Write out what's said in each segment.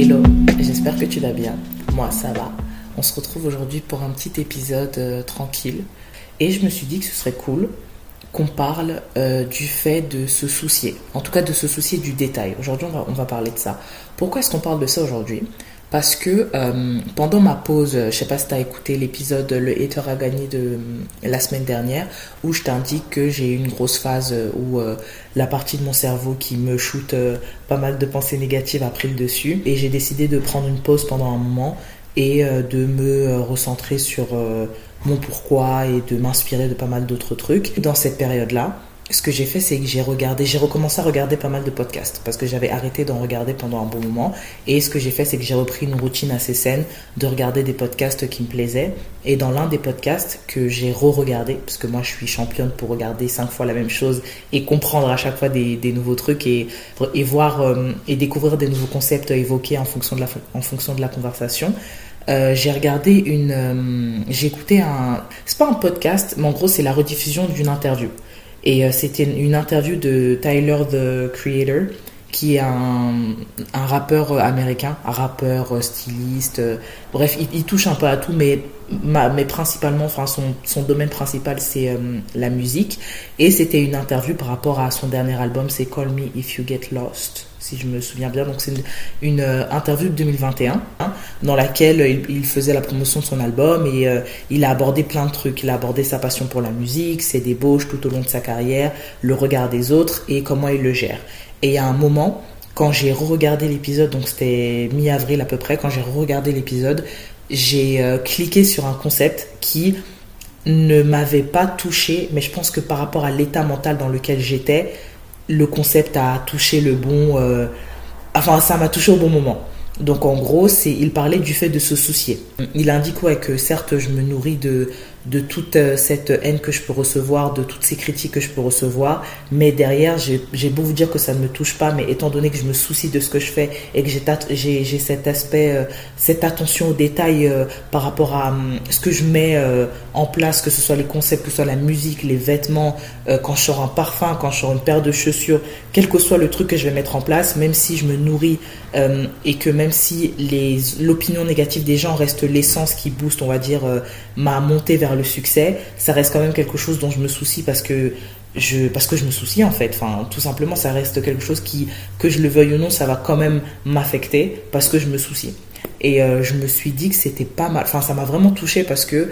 Hello, j'espère que tu vas bien. Moi, ça va. On se retrouve aujourd'hui pour un petit épisode euh, tranquille. Et je me suis dit que ce serait cool qu'on parle euh, du fait de se soucier. En tout cas, de se soucier du détail. Aujourd'hui, on va, on va parler de ça. Pourquoi est-ce qu'on parle de ça aujourd'hui? Parce que euh, pendant ma pause, je sais pas si tu as écouté l'épisode Le hater a gagné de euh, la semaine dernière, où je t'indique que j'ai eu une grosse phase où euh, la partie de mon cerveau qui me shoot pas mal de pensées négatives a pris le dessus. Et j'ai décidé de prendre une pause pendant un moment et de me recentrer sur mon pourquoi et de m'inspirer de pas mal d'autres trucs. Dans cette période-là, ce que j'ai fait, c'est que j'ai regardé, j'ai recommencé à regarder pas mal de podcasts parce que j'avais arrêté d'en regarder pendant un bon moment. Et ce que j'ai fait, c'est que j'ai repris une routine assez saine de regarder des podcasts qui me plaisaient. Et dans l'un des podcasts que j'ai re-regardé, parce que moi je suis championne pour regarder cinq fois la même chose et comprendre à chaque fois des, des nouveaux trucs et, et voir euh, et découvrir des nouveaux concepts évoqués en fonction de la, en fonction de la conversation. Euh, j'ai regardé une, euh, j'ai écouté un, c'est pas un podcast, mais en gros c'est la rediffusion d'une interview. Et euh, c'était une interview de Tyler the Creator, qui est un, rappeur américain, un rappeur euh, styliste. Euh, bref, il, touche un peu à tout, mais, mais principalement, son domaine principal, c'est la musique. Et c'était une interview par rapport à son dernier album, c'est Call Me If You Get Lost si je me souviens bien. Donc c'est une, euh, interview de 2021 hein, dans laquelle il, faisait la promotion de son album et euh, il a abordé plein de trucs. Il a abordé sa passion pour la musique, ses débauches tout au long de sa carrière, le regard des autres et comment il le gère. Et a un moment, quand j'ai re-regardé l'épisode, donc c'était mi-avril à peu près, quand j'ai re-regardé l'épisode, j'ai euh, cliqué sur un concept qui ne m'avait pas touché, mais je pense que par rapport à l'état mental dans lequel j'étais, le concept a touché le bon. Euh, enfin, ça m'a touché au bon moment. Donc en gros, c'est il parlait du fait de se soucier. Il indique ouais, que certes je me nourris de de toute euh, cette haine que je peux recevoir, de toutes ces critiques que je peux recevoir. Mais derrière, j'ai beau vous dire que ça ne me touche pas, mais étant donné que je me soucie de ce que je fais et que j'ai cet aspect, euh, cette attention aux détails euh, par rapport à hum, ce que je mets en place, que ce soit les concepts, que ce soit la musique, les vêtements, quand je sors un parfum, quand je sors une paire de chaussures, quel que soit le truc que je vais mettre en place, même si je me nourris et que même si l'opinion négative des gens reste l'essence qui booste, on va dire, ma montée vers le succès, ça reste quand même quelque chose dont je me soucie parce que je, parce que je me soucie en fait. Enfin, tout simplement, ça reste quelque chose qui, que je le veuille ou non, ça va quand même m'affecter parce que je me soucie. Et euh, je me suis dit que c'était pas mal. Enfin, ça m'a vraiment touché parce que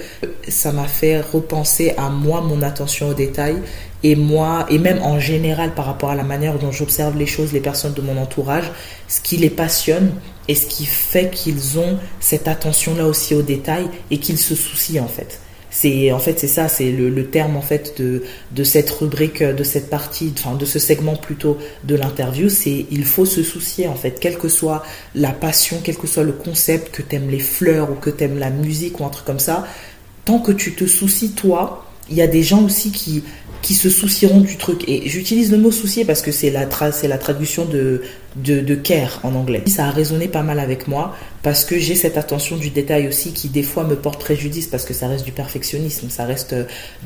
ça m'a fait repenser à moi, mon attention aux détails et moi, et même en général par rapport à la manière dont j'observe les choses, les personnes de mon entourage, ce qui les passionne et ce qui fait qu'ils ont cette attention-là aussi aux détails et qu'ils se soucient en fait. C'est en fait c'est ça, c'est le, terme en fait de, de cette rubrique, de cette partie, de ce segment plutôt de l'interview, c'est il faut se soucier en fait, quelle que soit la passion, quel que soit le concept, que t'aimes les fleurs ou que t'aimes la musique ou un truc comme ça, tant que tu te soucies toi, il y a des gens aussi qui qui se soucieront du truc. Et j'utilise le mot soucier parce que c'est la, c'est la traduction de, de, care en anglais. Ça a résonné pas mal avec moi parce que j'ai cette attention du détail aussi qui des fois me porte préjudice parce que ça reste du perfectionnisme, ça reste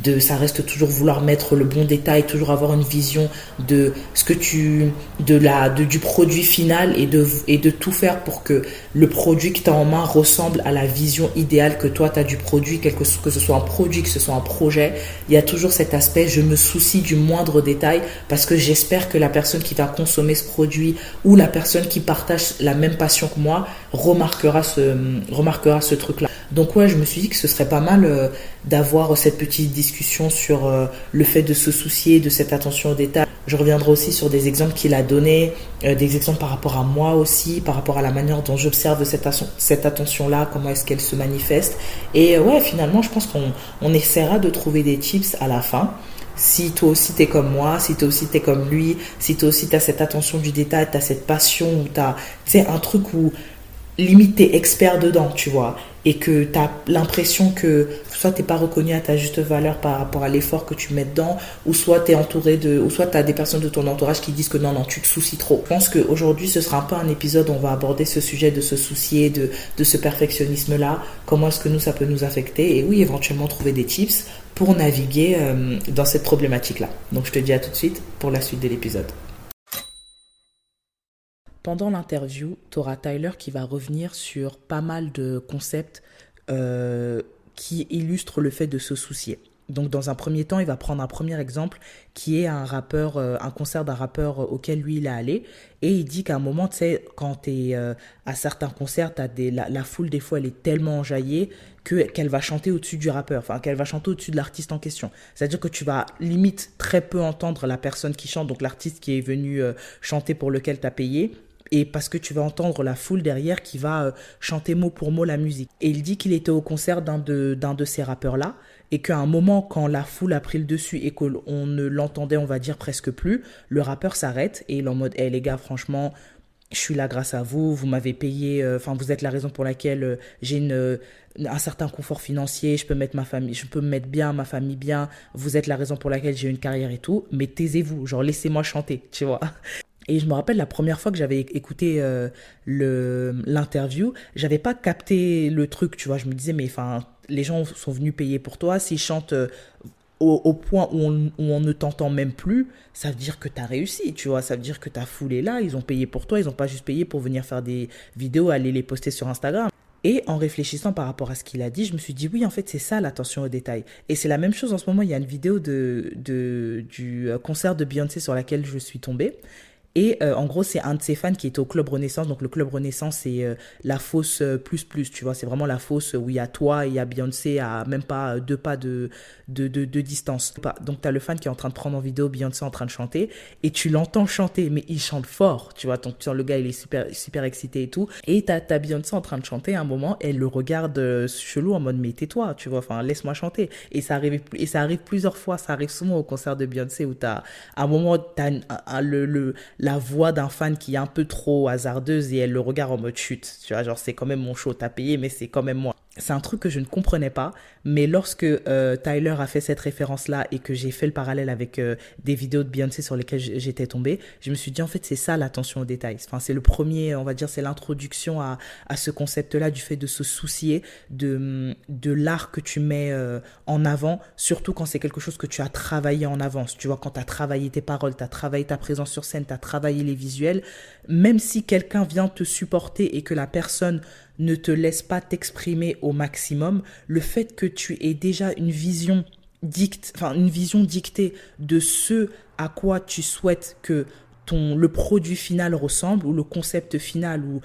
de ça reste toujours vouloir mettre le bon détail, toujours avoir une vision de ce que tu de la de, du produit final et de et de tout faire pour que le produit que tu as en main ressemble à la vision idéale que toi tu as du produit, que ce soit un produit, que ce soit un projet, il y a toujours cet aspect je me soucie du moindre détail parce que j'espère que la personne qui va consommer ce produit ou la personne qui partage la même passion que moi remarque remarquera ce, remarquera ce truc-là. Donc ouais, je me suis dit que ce serait pas mal euh, d'avoir cette petite discussion sur euh, le fait de se soucier de cette attention aux détails. Je reviendrai aussi sur des exemples qu'il a donnés, euh, des exemples par rapport à moi aussi, par rapport à la manière dont j'observe cette, attention-là, comment est-ce qu'elle se manifeste. Et ouais, finalement, je pense qu'on on essaiera de trouver des tips à la fin si toi aussi t'es comme moi, si toi aussi t'es comme lui, si toi aussi t'as cette attention du détail, t'as cette passion, ou t'as, tu sais, un truc où limite t'es expert dedans, tu vois, et que tu as l'impression que soit t'es pas reconnu à ta juste valeur par rapport à l'effort que tu mets dedans, ou soit tu es entouré de, ou soit tu as des personnes de ton entourage qui disent que non, non, tu te soucies trop. Je pense qu'aujourd'hui, ce sera un peu un épisode où on va aborder ce sujet de se soucier, de, de ce perfectionnisme-là, comment est-ce que nous, ça peut nous affecter, et oui, éventuellement trouver des tips pour naviguer euh, dans cette problématique-là. Donc je te dis à tout de suite pour la suite de l'épisode. Pendant l'interview, tu auras Tyler qui va revenir sur pas mal de concepts euh, qui illustrent le fait de se soucier. Donc dans un premier temps, il va prendre un premier exemple qui est un rappeur, euh, un concert d'un rappeur auquel lui il est allé. Et il dit qu'à un moment, tu sais, quand tu es euh, à certains concerts, as la, foule, des fois, elle est tellement enjaillée que, qu'elle va chanter au-dessus du rappeur, enfin qu'elle va chanter au-dessus de l'artiste en question. C'est-à-dire que tu vas limite très peu entendre la personne qui chante, donc l'artiste qui est venu chanter pour lequel tu as payé et parce que tu vas entendre la foule derrière qui va euh, chanter mot pour mot la musique. Et il dit qu'il était au concert d'un de, d'un de ces rappeurs-là, et qu'à un moment, quand la foule a pris le dessus et qu'on ne l'entendait, on va dire, presque plus, le rappeur s'arrête et il est en mode, hé hey, les gars, franchement, je suis là grâce à vous, vous m'avez payé, euh, enfin vous êtes la raison pour laquelle euh, j'ai une, un certain confort financier, je peux mettre ma famille, je peux me mettre bien, ma famille bien, vous êtes la raison pour laquelle j'ai une carrière et tout, mais taisez-vous, genre laissez-moi chanter, tu vois. Et je me rappelle la première fois que j'avais écouté euh, le l'interview, j'avais pas capté le truc, tu vois. Je me disais, mais enfin, les gens sont venus payer pour toi. S'ils chantent euh, au, point où on, où on ne t'entend même plus, ça veut dire que tu as réussi, tu vois. Ça veut dire que ta foule est là, ils ont payé pour toi, ils ont pas juste payé pour venir faire des vidéos, aller les poster sur Instagram. Et en réfléchissant par rapport à ce qu'il a dit, je me suis dit oui, en fait, c'est ça l'attention aux détails. Et c'est la même chose en ce moment. Il y a une vidéo de, de, du euh, concert de Beyoncé sur laquelle je suis tombée. Et euh, en gros, c'est un de ses fans qui est au Club Renaissance. Donc, le Club Renaissance, c'est euh, la fosse euh, plus plus, tu vois. C'est vraiment la fosse où il y a toi et il y a Beyoncé à même pas deux pas de, de, de, de distance. Donc, tu as le fan qui est en train de prendre en vidéo Beyoncé en train de chanter et tu l'entends chanter, mais il chante fort, tu vois. Donc, le gars, il est super, super excité et tout. Et tu as, Beyoncé en train de chanter à un moment, elle le regarde chelou en mode, mais tais-toi, tu vois. Enfin, laisse-moi chanter. Et ça, arrive, et ça arrive plusieurs fois. Ça arrive souvent au concert de Beyoncé où tu as, à un moment, tu as le, le la voix d'un fan qui est un peu trop hasardeuse et elle le regarde en mode chute. Tu vois, genre c'est quand même mon show, t'as payé, mais c'est quand même moi c'est un truc que je ne comprenais pas, mais lorsque euh, Tyler a fait cette référence-là et que j'ai fait le parallèle avec euh, des vidéos de Beyoncé sur lesquelles j'étais tombée, je me suis dit en fait c'est ça l'attention aux détails. Enfin c'est le premier, on va dire, c'est l'introduction à, à ce concept-là du fait de se soucier de, de l'art que tu mets euh, en avant, surtout quand c'est quelque chose que tu as travaillé en avance. Tu vois, quand tu as travaillé tes paroles, tu as travaillé ta présence sur scène, tu as travaillé les visuels, même si quelqu'un vient te supporter et que la personne ne te laisse pas t'exprimer au maximum, le fait que tu aies déjà une vision enfin une vision dictée de ce à quoi tu souhaites que le produit final ressemble ou le concept final ou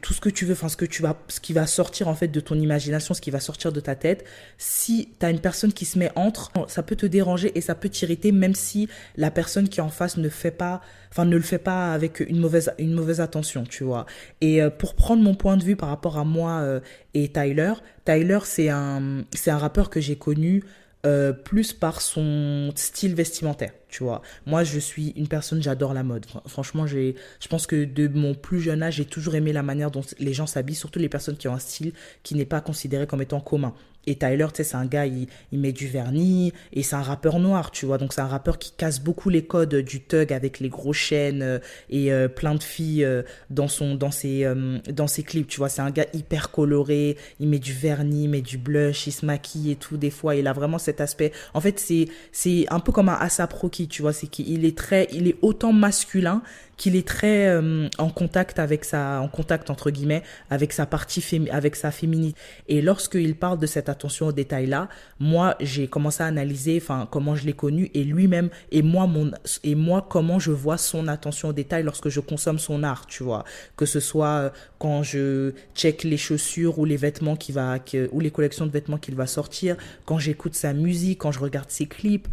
tout ce que tu veux, enfin ce que tu vas, ce qui va sortir en fait de ton imagination, ce qui va sortir de ta tête. Si tu as une personne qui se met entre, ça peut te déranger et ça peut t'irriter, même si la personne qui est en face ne fait pas, enfin ne le fait pas avec une mauvaise, une mauvaise attention, tu vois. Et euh, pour prendre mon point de vue par rapport à moi euh, et Tyler, Tyler c'est un, c'est un rappeur que j'ai connu euh, plus par son style vestimentaire, tu vois. Moi, je suis une personne, j'adore la mode. Franchement, je pense que de mon plus jeune âge, j'ai toujours aimé la manière dont les gens s'habillent, surtout les personnes qui ont un style qui n'est pas considéré comme étant commun. Et Tyler, tu sais, c'est un gars, il, met du vernis et c'est un rappeur noir, tu vois. Donc c'est un rappeur qui casse beaucoup les codes du thug avec les gros chaînes euh, et euh, plein de filles euh, dans son dans ses dans ses clips, tu vois. C'est un gars hyper coloré, il met du vernis, il met du blush, il se maquille et tout des fois, il a vraiment cet aspect. En fait, c'est un peu comme un Asap tu vois, c'est qu'il est très il est autant masculin qu'il est très en contact avec sa en contact entre guillemets avec sa partie avec sa féminité. Et lorsqu'il parle de cette attention aux détails là, moi j'ai commencé à analyser enfin comment je l'ai connu et lui-même et moi mon et moi comment je vois son attention aux détails lorsque je consomme son art, tu vois, que ce soit euh, quand je check les chaussures ou les vêtements qui va ou les collections de vêtements qu'il va sortir, quand j'écoute sa musique, quand je regarde ses clips,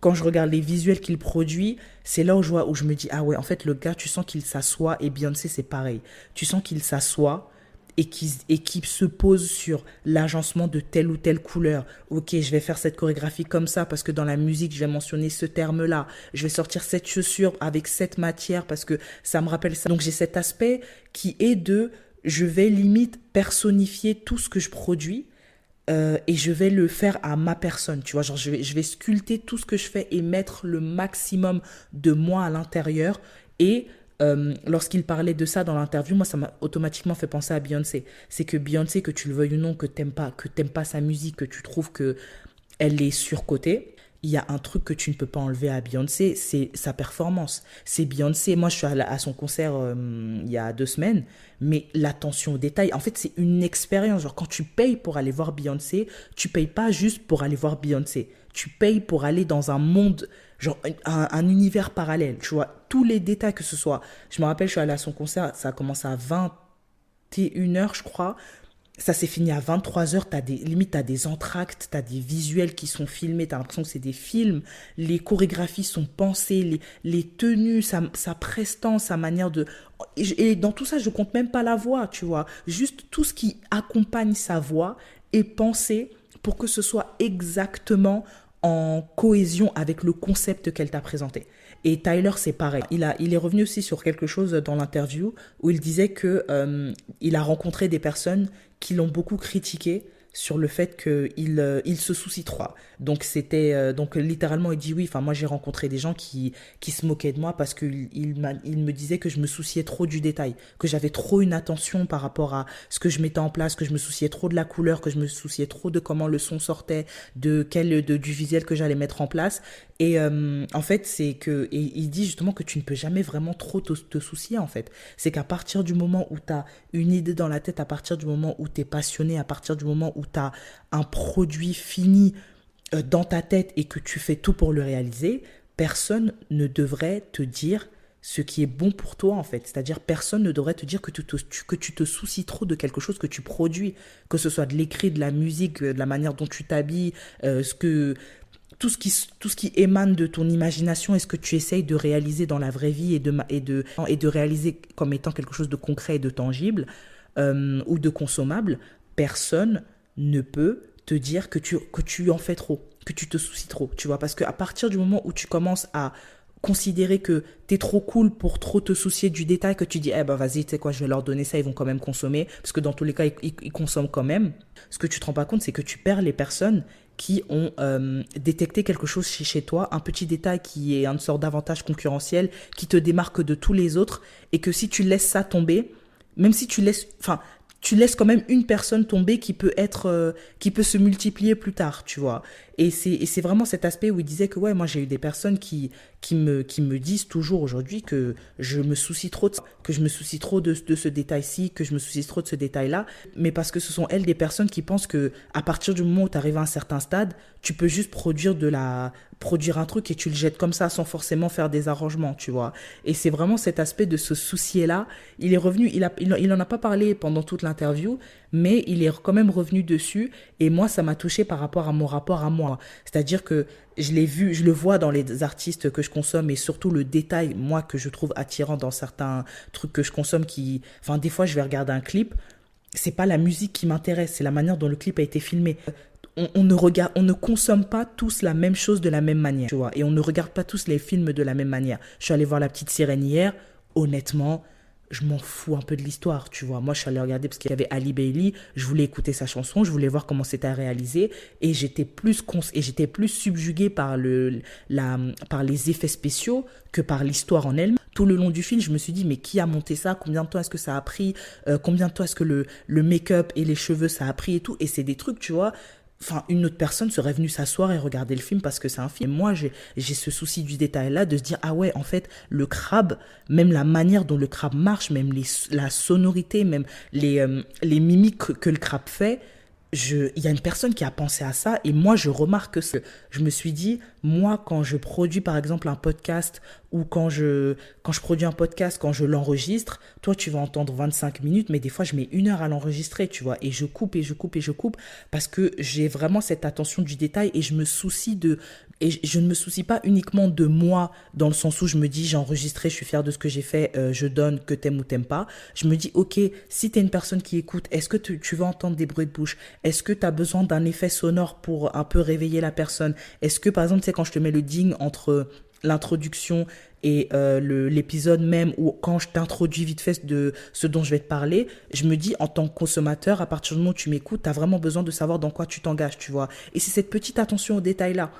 quand je regarde les visuels qu'il produit, c'est là où je vois, où je me dis, ah ouais, en fait, le gars, tu sens qu'il s'assoit, et Beyoncé, c'est pareil. Tu sens qu'il s'assoit, et qui, et se pose sur l'agencement de telle ou telle couleur. Ok, je vais faire cette chorégraphie comme ça parce que dans la musique, je vais mentionner ce terme-là. Je vais sortir cette chaussure avec cette matière parce que ça me rappelle ça. Donc j'ai cet aspect qui est de, je vais limite personnifier tout ce que je produis. Euh, et je vais le faire à ma personne, tu vois, genre je vais, je vais sculpter tout ce que je fais et mettre le maximum de moi à l'intérieur et euh, lorsqu'il parlait de ça dans l'interview, moi, ça m'a automatiquement fait penser à Beyoncé. C'est que Beyoncé, que tu le veuilles ou non, que t'aimes pas, que t'aimes pas sa musique, que tu trouves que elle est surcotée, il y a un truc que tu ne peux pas enlever à Beyoncé, c'est sa performance. C'est Beyoncé. Moi, je suis à, son concert euh, il y a deux semaines, mais l'attention aux détails, en fait, c'est une expérience. Genre, quand tu payes pour aller voir Beyoncé, tu payes pas juste pour aller voir Beyoncé. Tu payes pour aller dans un monde, genre un, un univers parallèle. Tu vois, tous les détails que ce soit. Je me rappelle, je suis allée à son concert, ça a commencé à 21h, je crois ça s'est fini à 23h, t'as des, limite t'as des entractes, t'as des visuels qui sont filmés, t'as l'impression que c'est des films, les chorégraphies sont pensées, les, tenues, sa, sa prestance, sa manière de... Et, dans tout ça, je compte même pas la voix, tu vois. Juste tout ce qui accompagne sa voix est pensé pour que ce soit exactement en cohésion avec le concept qu'elle t'a présenté. Et Tyler, c'est pareil. Il, a, il est revenu aussi sur quelque chose dans l'interview où il disait que euh, il a rencontré des personnes qui l'ont beaucoup critiqué sur le fait qu'il euh, il se soucie trop. Donc c'était euh, donc littéralement il dit oui. Enfin moi j'ai rencontré des gens qui qui se moquaient de moi parce que il, il me disait que je me souciais trop du détail, que j'avais trop une attention par rapport à ce que je mettais en place, que je me souciais trop de la couleur, que je me souciais trop de comment le son sortait, de quel de, du visuel que j'allais mettre en place. Et euh, en fait c'est que et il dit justement que tu ne peux jamais vraiment trop te, te soucier en fait. C'est qu'à partir du moment où tu as une idée dans la tête, à partir du moment où tu es passionné, à partir du moment où tu as un produit fini euh, dans ta tête et que tu fais tout pour le réaliser, personne ne devrait te dire ce qui est bon pour toi en fait. C'est-à-dire personne ne devrait te dire que tu, te, que tu te soucies trop de quelque chose que tu produis, que ce soit de l'écrit, de la musique, euh, de la manière dont tu t'habilles, euh, ce que tout ce qui tout ce qui émane de ton imagination est ce que tu essayes de réaliser dans la vraie vie et de et de et de réaliser comme étant quelque chose de concret et de tangible ou de consommable. Personne ne peut te dire que tu, que tu en fais trop, que tu te soucies trop, tu vois, parce qu'à partir du moment où tu commences à considérer que t'es trop cool pour trop te soucier du détail, que tu dis, eh ben vas-y, tu sais quoi, je vais leur donner ça, ils vont quand même consommer, parce que dans tous les cas, ils, consomment quand même. Ce que tu te rends pas compte, c'est que tu perds les personnes qui ont euh, détecté quelque chose chez, chez toi, un petit détail qui est une sorte d'avantage concurrentiel, qui te démarque de tous les autres, et que si tu laisses ça tomber, même si tu laisses, enfin, tu laisses quand même une personne tomber qui peut être euh, qui peut se multiplier plus tard tu vois. Et c'est c'est vraiment cet aspect où il disait que ouais moi j'ai eu des personnes qui qui me qui me disent toujours aujourd'hui que je me soucie trop de que je me soucie trop de, de ce détail-ci que je me soucie trop de ce détail-là. Mais parce que ce sont elles des personnes qui pensent que à partir du moment où tu arrives à un certain stade tu peux juste produire de la produire un truc et tu le jettes comme ça sans forcément faire des arrangements, tu vois. Et c'est vraiment cet aspect de se soucier-là. Il est revenu, il, a, il, en a pas parlé pendant toute l'interview, mais il est quand même revenu dessus. Et moi, ça m'a touché par rapport à mon rapport à moi. C'est-à-dire que je l'ai vu, je le vois dans les artistes que je consomme et surtout le détail, moi, que je trouve attirant dans certains trucs que je consomme qui, enfin, des fois, je vais regarder un clip. C'est pas la musique qui m'intéresse, c'est la manière dont le clip a été filmé on, ne regarde, on ne consomme pas tous la même chose de la même manière, tu vois, et on ne regarde pas tous les films de la même manière. Je suis allé voir La Petite Sirène hier, honnêtement, je m'en fous un peu de l'histoire, tu vois. Moi, je suis allée regarder parce qu'il y avait Ali Bailey, je voulais écouter sa chanson, je voulais voir comment c'était réalisé, et j'étais plus et j'étais plus subjuguée par le, la, par les effets spéciaux que par l'histoire en elle. Tout le long du film, je me suis dit, mais qui a monté ça? Combien de temps est-ce que ça a pris? Euh, Combien de temps est-ce que le, le make-up et les cheveux ça a pris et tout? Et c'est des trucs, tu vois enfin une autre personne serait venue s'asseoir et regarder le film parce que c'est un film. moi, j'ai ce souci du détail là de se dire ah ouais, en fait, le crabe, même la manière dont le crabe marche, même les, la sonorité, même les euh, les mimiques que le crabe fait, il y a une personne qui a pensé à ça et moi je remarque que je me suis dit moi quand je produis par exemple un podcast ou quand je quand je produis un podcast quand je l'enregistre toi tu vas entendre 25 minutes mais des fois je mets une heure à l'enregistrer tu vois et je coupe et je coupe et je coupe parce que j'ai vraiment cette attention du détail et je me soucie de et je ne me soucie pas uniquement de moi dans le sens où je me dis j'ai enregistré, je suis fier de ce que j'ai fait, euh, je donne que t'aimes ou t'aimes pas. Je me dis ok, si t'es une personne qui écoute, est-ce que tu, vas entendre des bruits de bouche? Est-ce que tu as besoin d'un effet sonore pour un peu réveiller la personne? Est-ce que par exemple, tu sais quand je te mets le ding entre l'introduction et euh, l'épisode même ou quand je t'introduis vite fait de ce dont je vais te parler, je me dis en tant que consommateur, à partir du moment où tu m'écoutes, tu as vraiment besoin de savoir dans quoi tu t'engages, tu vois. Et c'est cette petite attention aux détails là.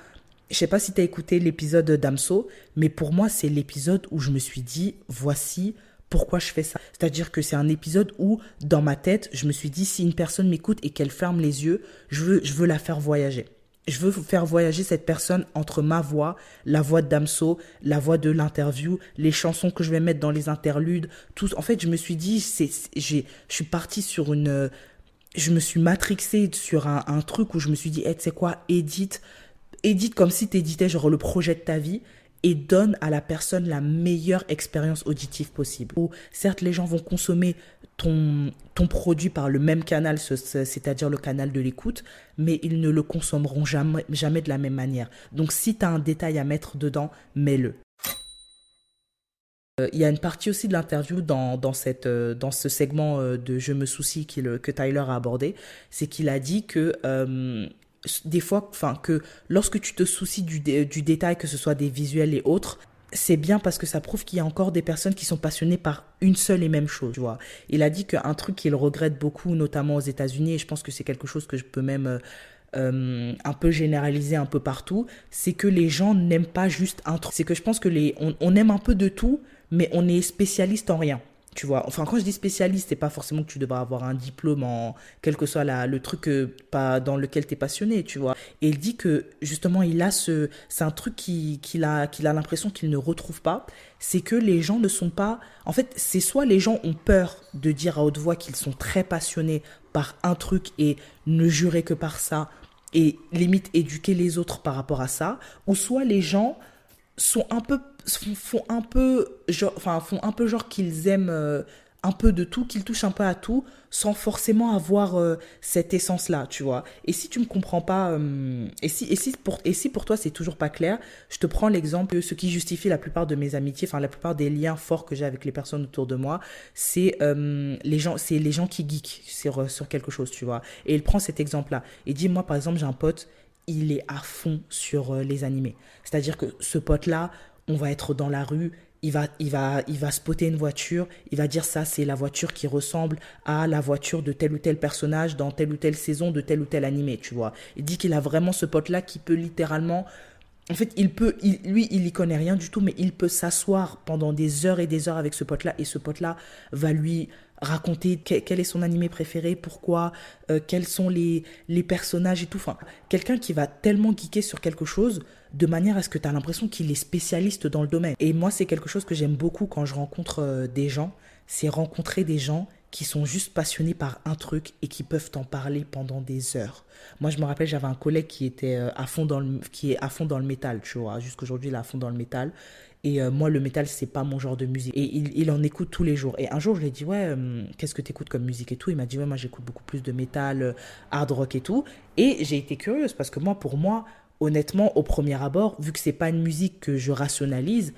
Je sais pas si tu as écouté l'épisode d'Amso, mais pour moi, c'est l'épisode où je me suis dit, voici pourquoi je fais ça. C'est-à-dire que c'est un épisode où, dans ma tête, je me suis dit, si une personne m'écoute et qu'elle ferme les yeux, je veux, je veux la faire voyager. je veux faire voyager cette personne entre ma voix, la voix de Damso, la voix de l'interview, les chansons que je vais mettre dans les interludes, tout. En fait, je me suis dit, c'est, j'ai, je suis partie sur une, je me suis matrixée sur un, truc où je me suis dit, hey, tu sais quoi, édite, édite comme si tu éditais genre le projet de ta vie et donne à la personne la meilleure expérience auditive possible. Ou certes, les gens vont consommer ton, ton produit par le même canal, c'est-à-dire le canal de l'écoute, mais ils ne le consommeront jamais, jamais de la même manière. Donc si tu as un détail à mettre dedans, mets-le. Euh, il y a une partie aussi de l'interview dans, dans, euh, dans ce segment euh, de Je me soucie que Tyler a abordé, c'est qu'il a dit que des fois, enfin, que lorsque tu te soucies du, du détail, que ce soit des visuels et autres, c'est bien parce que ça prouve qu'il y a encore des personnes qui sont passionnées par une seule et même chose, tu vois. Il a dit qu'un truc qu'il regrette beaucoup, notamment aux États-Unis, et je pense que c'est quelque chose que je peux même euh, euh, un peu généraliser un peu partout, c'est que les gens n'aiment pas juste un truc. C'est que je pense que les, on aime un peu de tout, mais on est spécialiste en rien. Tu vois, enfin, quand je dis spécialiste, c'est pas forcément que tu devras avoir un diplôme en quel que soit la, le truc pas dans lequel tu es passionné, tu vois. Et il dit que justement, il a ce. C'est un truc qu'il qui a, qu'il a l'impression qu'il ne retrouve pas. C'est que les gens ne sont pas. En fait, c'est soit les gens ont peur de dire à haute voix qu'ils sont très passionnés par un truc et ne jurer que par ça et limite éduquer les autres par rapport à ça, ou soit les gens sont un peu font un peu genre enfin font un peu genre qu'ils aiment euh, un peu de tout, qu'ils touchent un peu à tout sans forcément avoir euh, cette essence là, tu vois. Et si tu me comprends pas euh, et si et si pour et si pour toi c'est toujours pas clair, je te prends l'exemple ce qui justifie la plupart de mes amitiés, enfin la plupart des liens forts que j'ai avec les personnes autour de moi, c'est les gens les gens qui geek sur sur quelque chose, tu vois. Et il prend cet exemple là et dit moi par exemple, j'ai un pote il est à fond sur les animés. C'est-à-dire que ce pote-là, on va être dans la rue, il va, il va, il va spotter une voiture, il va dire ça, c'est la voiture qui ressemble à la voiture de tel ou tel personnage dans telle ou telle saison de tel ou tel animé, tu vois. Il dit qu'il a vraiment ce pote-là qui peut littéralement en fait, il peut, lui, il y connaît rien du tout, mais il peut s'asseoir pendant des heures et des heures avec ce pote-là, et ce pote-là va lui raconter quel, est son animé préféré, pourquoi, euh, quels sont les, les personnages et tout. Enfin, quelqu'un qui va tellement geeker sur quelque chose de manière à ce que tu as l'impression qu'il est spécialiste dans le domaine. Et moi, c'est quelque chose que j'aime beaucoup quand je rencontre euh, des gens, c'est rencontrer des gens qui sont juste passionnés par un truc et qui peuvent t'en parler pendant des heures. Moi, je me rappelle, j'avais un collègue qui était euh, à fond dans le, qui est à fond dans le métal, tu vois. Jusqu'aujourd'hui, il est à fond dans le métal. Et euh, moi, le métal, c'est pas mon genre de musique. Et il, il, en écoute tous les jours. Et un jour, je lui ai dit, ouais, qu'est-ce que tu écoutes comme musique et tout? Il m'a dit, ouais, moi, j'écoute beaucoup plus de métal, hard rock et tout. Et j'ai été curieuse parce que moi, pour moi, honnêtement, au premier abord, vu que c'est pas une musique que je rationalise,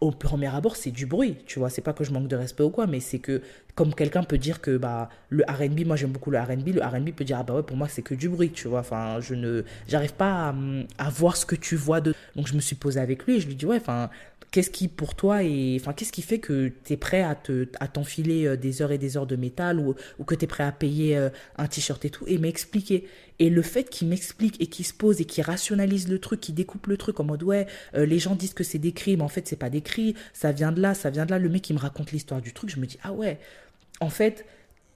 au premier abord, c'est du bruit, tu vois. C'est pas que je manque de respect ou quoi, mais c'est que, comme quelqu'un peut dire que bah, le RB, moi j'aime beaucoup le RB, le RB peut dire, ah bah ouais, pour moi c'est que du bruit, tu vois. Enfin, je ne. J'arrive pas à, voir ce que tu vois de. Donc je me suis posé avec lui et je lui dis, ouais, enfin, qu'est-ce qui pour toi est enfin qu'est-ce qui fait que tu es prêt à te à t'enfiler euh, des heures et des heures de métal ou, ou que tu es prêt à payer euh, un t-shirt et tout et m'expliquer. Et le fait qu'il m'explique et qu'il se pose et qu'il rationalise le truc qu'il découpe le truc en mode ouais euh, les gens disent que c'est des cris mais en fait c'est pas des cris ça vient de là ça vient de là. Le mec qui me raconte l'histoire du truc je me dis ah ouais. En fait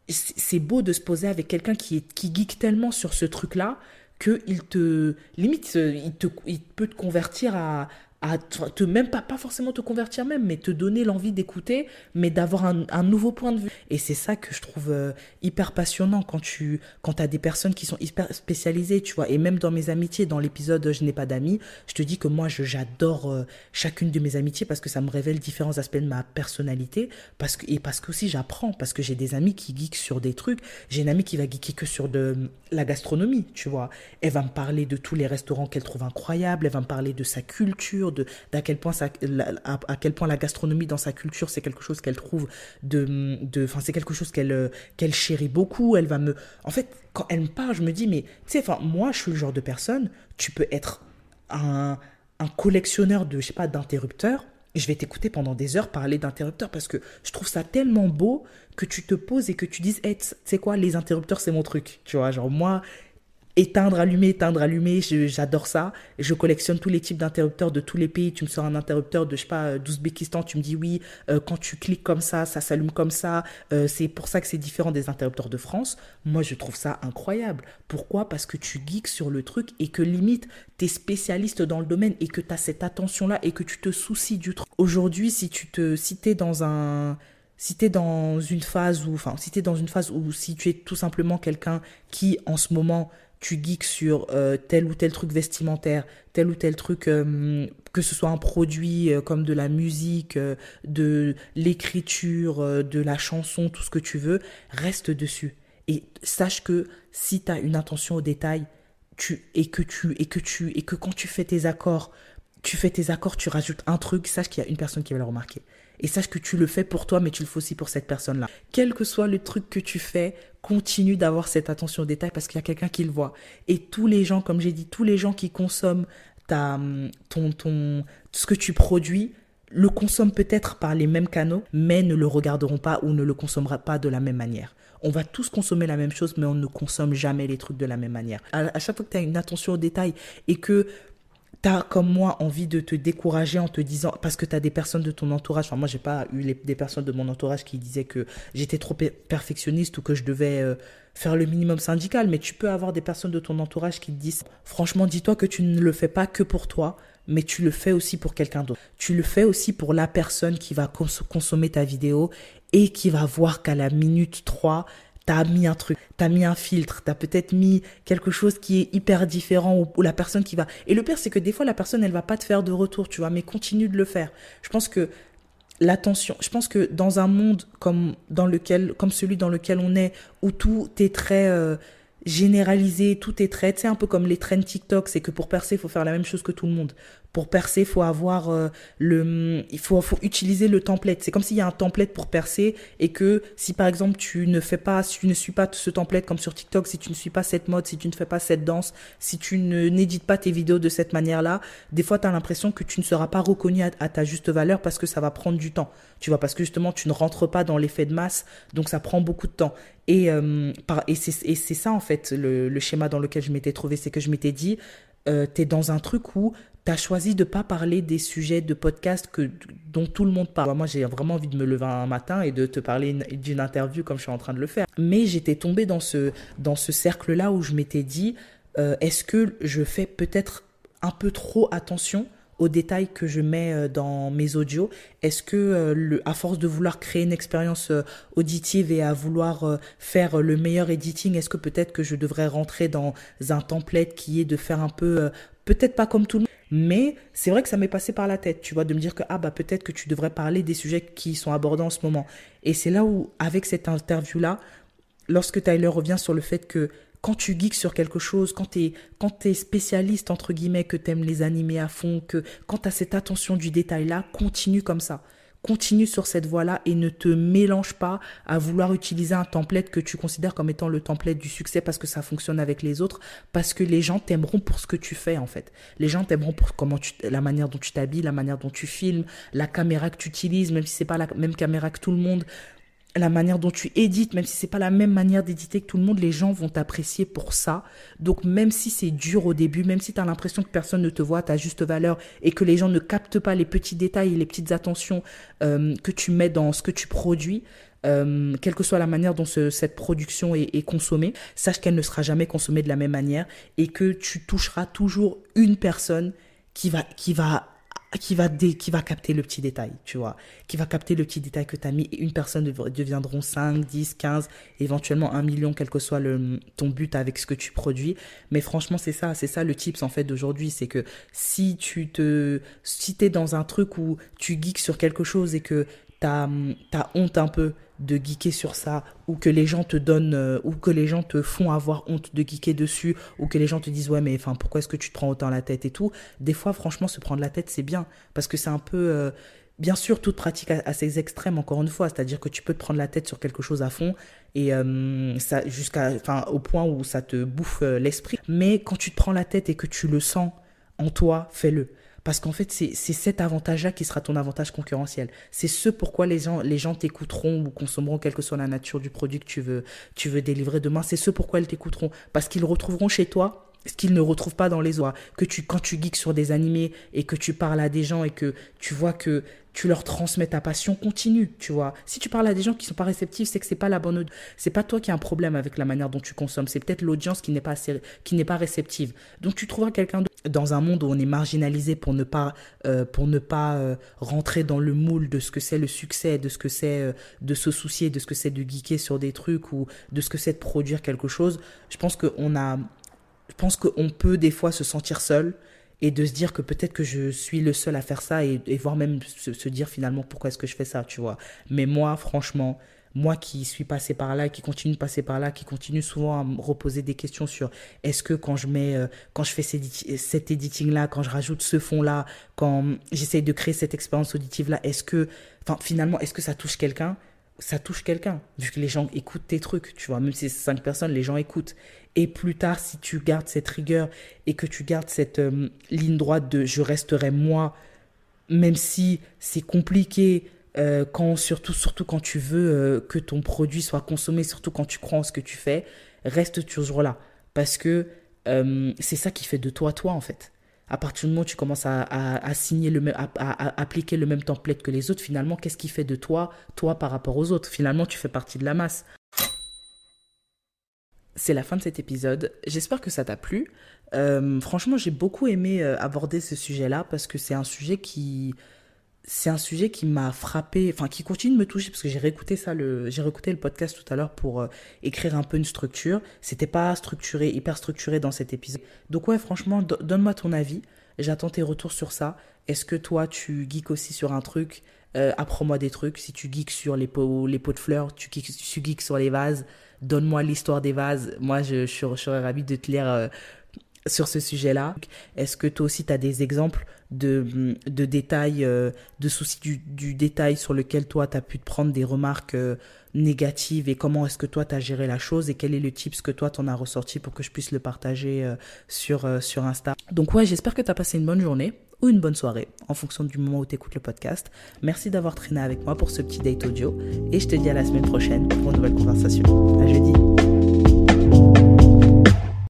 c'est beau de se poser avec quelqu'un qui est qui geek tellement sur ce truc là que il te limite il te il peut te convertir à à te même pas, pas forcément te convertir même, mais te donner l'envie d'écouter, mais d'avoir un, un, nouveau point de vue. Et c'est ça que je trouve euh, hyper passionnant quand tu quand as des personnes qui sont hyper spécialisées, tu vois. Et même dans mes amitiés, dans l'épisode Je n'ai pas d'amis, je te dis que moi, j'adore euh, chacune de mes amitiés parce que ça me révèle différents aspects de ma personnalité, parce que, et parce que aussi j'apprends, parce que j'ai des amis qui geekent sur des trucs. J'ai une amie qui va geeker que sur de la gastronomie, tu vois. Elle va me parler de tous les restaurants qu'elle trouve incroyables, elle va me parler de sa culture, d'à quel point ça, à, quel point la gastronomie dans sa culture c'est quelque chose qu'elle trouve de enfin c'est quelque chose qu'elle qu'elle chérit beaucoup elle va me en fait quand elle me parle je me dis mais tu sais moi je suis le genre de personne tu peux être un un collectionneur de je sais pas d'interrupteurs je vais t'écouter pendant des heures parler d'interrupteurs parce que je trouve ça tellement beau que tu te poses et que tu dises, hey, tu sais quoi, les interrupteurs, c'est mon truc. Tu vois, genre moi, éteindre, allumer, éteindre, allumer, j'adore ça. Je collectionne tous les types d'interrupteurs de tous les pays. Tu me sors un interrupteur de, je sais pas, euh, d'Ouzbékistan, tu me dis oui, euh, quand tu cliques comme ça, ça s'allume comme ça. Euh, c'est pour ça que c'est différent des interrupteurs de France. Moi, je trouve ça incroyable. Pourquoi? Parce que tu geeks sur le truc et que limite, tu es spécialiste dans le domaine et que tu as cette attention-là et que tu te soucies du truc. Aujourd'hui, si tu te, si es dans un si tu es dans une phase où, enfin, si tu dans une phase où si tu es tout simplement quelqu'un qui, en ce moment, tu geeks sur euh, tel ou tel truc vestimentaire, tel ou tel truc, euh, que ce soit un produit euh, comme de la musique, de l'écriture, de la chanson, tout ce que tu veux, reste dessus. Et sache que si tu as une attention au détail, tu, et que tu, et que tu, et que quand tu fais tes accords, tu fais tes accords, tu rajoutes un truc, sache qu'il y a une personne qui va le remarquer. Et sache que tu le fais pour toi, mais tu le fais aussi pour cette personne-là. Quel que soit le truc que tu fais, continue d'avoir cette attention au détail parce qu'il y a quelqu'un qui le voit. Et tous les gens, comme j'ai dit, tous les gens qui consomment ta, ton, ton, ce que tu produis, le consomment peut-être par les mêmes canaux, mais ne le regarderont pas ou ne le consommeront pas de la même manière. On va tous consommer la même chose, mais on ne consomme jamais les trucs de la même manière. À, chaque fois que tu as une attention au détail et que t'as comme moi envie de te décourager en te disant parce que tu as des personnes de ton entourage. Enfin moi j'ai pas eu des personnes de mon entourage qui disaient que j'étais trop perfectionniste ou que je devais euh, faire le minimum syndical. Mais tu peux avoir des personnes de ton entourage qui te disent franchement dis-toi que tu ne le fais pas que pour toi mais tu le fais aussi pour quelqu'un d'autre. Tu le fais aussi pour la personne qui va consommer ta vidéo et qui va voir qu'à la minute 3 t'as mis un truc, t'as mis un filtre, t'as peut-être mis quelque chose qui est hyper différent ou, la personne qui va. Et le pire, c'est que des fois, la personne, elle va pas te faire de retour, tu vois, mais continue de le faire. Je pense que l'attention, je pense que dans un monde comme dans lequel, comme celui dans lequel on est, où tout est très euh, généralisé, tout est très, c'est un peu comme les trends TikTok, c'est que pour percer, il faut faire la même chose que tout le monde pour percer, faut avoir euh, le, il faut, faut utiliser le template. C'est comme s'il y a un template pour percer et que si par exemple tu ne fais pas, si tu ne suis pas ce template comme sur TikTok, si tu ne suis pas cette mode, si tu ne fais pas cette danse, si tu ne n'édites pas tes vidéos de cette manière-là, des fois tu as l'impression que tu ne seras pas reconnu à, ta juste valeur parce que ça va prendre du temps. Tu vois, parce que justement tu ne rentres pas dans l'effet de masse, donc ça prend beaucoup de temps. Et, euh, par, et c'est ça en fait le, le schéma dans lequel je m'étais trouvé, c'est que je m'étais dit, euh, tu es dans un truc où tu choisi de pas parler des sujets de podcast que, dont tout le monde parle. Moi, j'ai vraiment envie de me lever un matin et de te parler d'une interview comme je suis en train de le faire. Mais j'étais tombée dans ce, dans ce cercle-là où je m'étais dit, euh, est-ce que je fais peut-être un peu trop attention aux détails que je mets euh, dans mes audios? Est-ce que, euh, à force de vouloir créer une expérience auditive et à vouloir faire le meilleur editing, est-ce que peut-être que je devrais rentrer dans un template qui est de faire un peu, peut-être pas comme tout le monde, mais c'est vrai que ça m'est passé par la tête, tu vois, de me dire que ah bah peut-être que tu devrais parler des sujets qui sont abordés en ce moment. Et c'est là où, avec cette interview-là, lorsque Tyler revient sur le fait que quand tu geeks sur quelque chose, quand tu es, quand es spécialiste, entre guillemets, que tu aimes les animer à fond, que quand tu cette attention du détail-là, continue comme ça. Continue sur cette voie-là et ne te mélange pas à vouloir utiliser un template que tu considères comme étant le template du succès parce que ça fonctionne avec les autres, parce que les gens t'aimeront pour ce que tu fais en fait. Les gens t'aimeront pour comment tu, la manière dont tu t'habilles, la manière dont tu filmes, la caméra que tu utilises, même si c'est pas la même caméra que tout le monde la manière dont tu édites, même si c'est pas la même manière d'éditer que tout le monde, les gens vont t'apprécier pour ça. Donc même si c'est dur au début, même si tu as l'impression que personne ne te voit à ta juste valeur et que les gens ne captent pas les petits détails et les petites attentions euh, que tu mets dans ce que tu produis, euh, quelle que soit la manière dont cette production est, est consommée, sache qu'elle ne sera jamais consommée de la même manière et que tu toucheras toujours une personne qui va, qui va qui va, qui va capter le petit détail, tu vois, qui va capter le petit détail que tu mis. Et une personne deviendront 5, 10, 15, éventuellement un million, quel que soit le, ton but avec ce que tu produis. Mais franchement, c'est ça, c'est ça le tips en fait d'aujourd'hui. C'est que si tu te, si t'es dans un truc où tu geeks sur quelque chose et que t'as as honte un peu de geeker sur ça, ou que les gens te donnent, euh, ou que les gens te font avoir honte de geeker dessus, ou que les gens te disent ouais mais enfin pourquoi est-ce que tu te prends autant la tête et tout. Des fois franchement se prendre la tête c'est bien parce que c'est un peu euh, bien sûr toute pratique à, ses extrêmes encore une fois, c'est-à-dire que tu peux te prendre la tête sur quelque chose à fond et euh, ça jusqu'à enfin au point où ça te bouffe l'esprit. Mais quand tu te prends la tête et que tu le sens en toi, fais-le Parce qu'en fait, c'est cet avantage-là qui sera ton avantage concurrentiel. C'est ce pourquoi les gens les gens t'écouteront ou consommeront, quelle que soit la nature du produit que tu veux, tu veux délivrer demain. C'est ce pourquoi ils t'écouteront. Parce qu'ils retrouveront chez toi ce qu'ils ne retrouvent pas dans les autres. Que tu, quand tu geeks sur des animés et que tu parles à des gens et que tu vois que tu leur transmets ta passion, continue, tu vois. Si tu parles à des gens qui sont pas réceptifs, c'est que c'est pas la bonne, c'est pas toi qui as un problème avec la manière dont tu consommes, c'est peut-être l'audience qui n'est pas qui n'est pas réceptive. Donc tu trouveras quelqu'un dans un monde où on est marginalisé pour ne pas, euh, pour ne pas euh, rentrer dans le moule de ce que c'est le succès, de ce que c'est euh, de se soucier, de ce que c'est de geeker sur des trucs ou de ce que c'est de produire quelque chose. Je pense qu'on a, je pense qu'on peut des fois se sentir seul et de se dire que peut-être que je suis le seul à faire ça et, et voire même se, dire finalement pourquoi est-ce que je fais ça, tu vois. Mais moi, franchement, moi qui suis passé par là, qui continue de passer par là, qui continue souvent à me reposer des questions sur est-ce que quand je mets, euh, quand je fais cet editing là, quand je rajoute ce fond là, quand j'essaye de créer cette expérience auditive là, est-ce que, finalement, est-ce que ça touche quelqu'un? Ça touche quelqu'un, vu que les gens écoutent tes trucs, tu vois, même si c'est cinq personnes, les gens écoutent. Et plus tard, si tu gardes cette rigueur et que tu gardes cette euh, ligne droite de je resterai moi, même si c'est compliqué, euh, quand, surtout, surtout quand tu veux euh, que ton produit soit consommé, surtout quand tu crois en ce que tu fais, reste toujours là. Parce que c'est ça qui fait de toi toi, en fait à partir du moment où tu commences à, signer le à, appliquer le même template que les autres, finalement, qu'est-ce qui fait de toi, toi par rapport aux autres? Finalement, tu fais partie de la masse. C'est la fin de cet épisode. J'espère que ça t'a plu. Euh, franchement, j'ai beaucoup aimé euh, aborder ce sujet-là parce que c'est un sujet qui, c'est un sujet qui m'a frappé, enfin qui continue de me toucher parce que j'ai réécouté ça, le, j'ai réécouté le podcast tout à l'heure pour euh, écrire un peu une structure. C'était pas structuré, hyper structuré dans cet épisode. Donc ouais, franchement, donne-moi ton avis. J'attends tes retours sur ça. Est-ce que toi, tu geeks aussi sur un truc? Euh, Apprends-moi des trucs. Si tu geeks sur les pots, les pots de fleurs, tu geeks, sur les vases. Donne-moi l'histoire des vases. Moi, je, je, serais ravi de te lire euh, sur ce sujet-là. Est-ce que toi aussi tu as des exemples de, de détails, euh, de soucis du, du, détail sur lequel toi tu as pu te prendre des remarques euh, négatives et comment est-ce que toi tu as géré la chose et quel est le tips que toi t'en as ressorti pour que je puisse le partager euh, sur, sur Insta. Donc ouais, j'espère que tu as passé une bonne journée ou une bonne soirée en fonction du moment où tu écoutes le podcast. Merci d'avoir traîné avec moi pour ce petit date audio et je te dis à la semaine prochaine pour une nouvelle conversation. À jeudi.